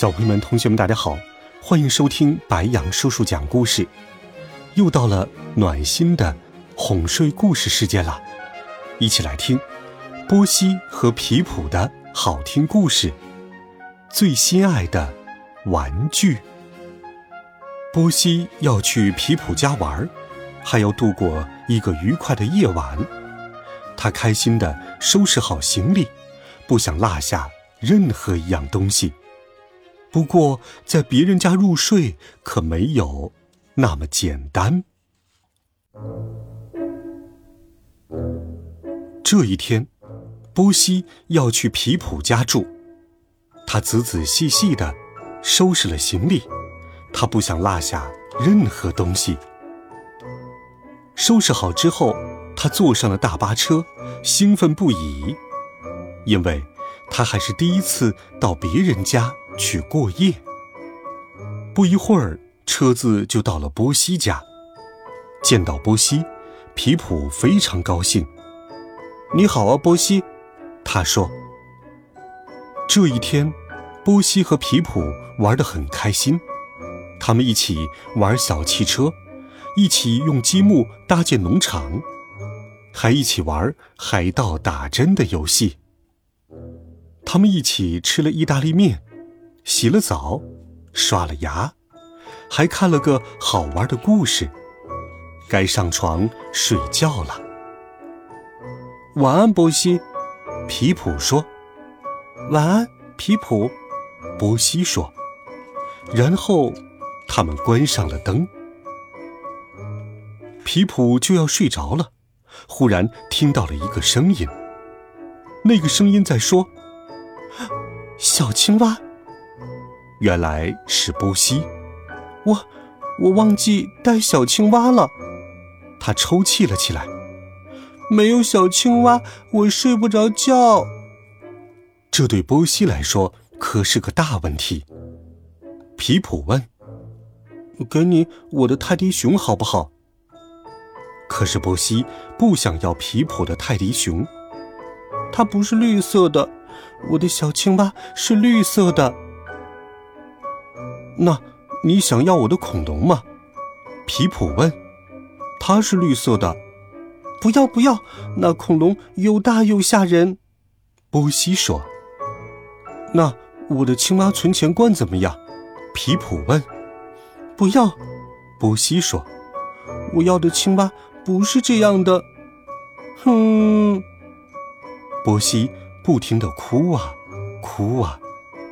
小朋友们、同学们，大家好，欢迎收听白羊叔叔讲故事。又到了暖心的哄睡故事时间了，一起来听波西和皮普的好听故事。最心爱的玩具。波西要去皮普家玩，还要度过一个愉快的夜晚。他开心的收拾好行李，不想落下任何一样东西。不过，在别人家入睡可没有那么简单。这一天，波西要去皮普家住，他仔仔细细的收拾了行李，他不想落下任何东西。收拾好之后，他坐上了大巴车，兴奋不已，因为他还是第一次到别人家。去过夜。不一会儿，车子就到了波西家。见到波西，皮普非常高兴。“你好啊，波西。”他说。这一天，波西和皮普玩得很开心。他们一起玩小汽车，一起用积木搭建农场，还一起玩海盗打针的游戏。他们一起吃了意大利面。洗了澡，刷了牙，还看了个好玩的故事，该上床睡觉了。晚安，波西。皮普说：“晚安，皮普。”波西说。然后，他们关上了灯。皮普就要睡着了，忽然听到了一个声音。那个声音在说：“小青蛙。”原来是波西，我我忘记带小青蛙了。他抽泣了起来。没有小青蛙，我睡不着觉。这对波西来说可是个大问题。皮普问：“给你我的泰迪熊好不好？”可是波西不想要皮普的泰迪熊，它不是绿色的。我的小青蛙是绿色的。那，你想要我的恐龙吗？皮普问。它是绿色的。不要不要，那恐龙又大又吓人。波西说。那我的青蛙存钱罐怎么样？皮普问。不要，波西说。我要的青蛙不是这样的。哼。波西不停的哭啊，哭啊，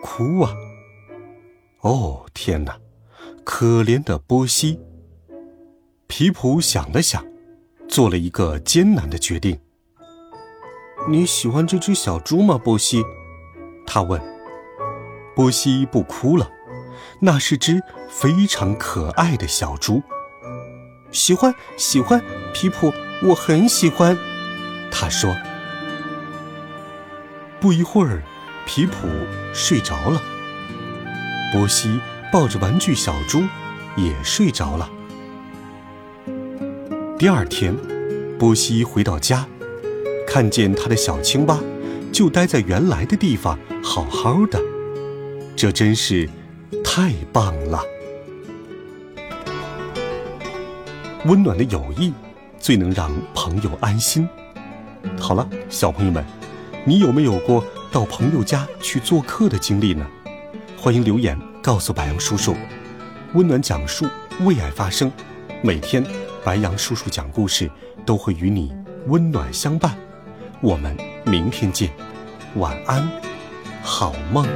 哭啊。哦，天哪！可怜的波西。皮普想了想，做了一个艰难的决定。你喜欢这只小猪吗，波西？他问。波西不哭了，那是只非常可爱的小猪。喜欢，喜欢，皮普，我很喜欢。他说。不一会儿，皮普睡着了。波西抱着玩具小猪，也睡着了。第二天，波西回到家，看见他的小青蛙就待在原来的地方，好好的。这真是太棒了！温暖的友谊最能让朋友安心。好了，小朋友们，你有没有过到朋友家去做客的经历呢？欢迎留言告诉白杨叔叔，温暖讲述，为爱发声。每天，白杨叔叔讲故事都会与你温暖相伴。我们明天见，晚安，好梦。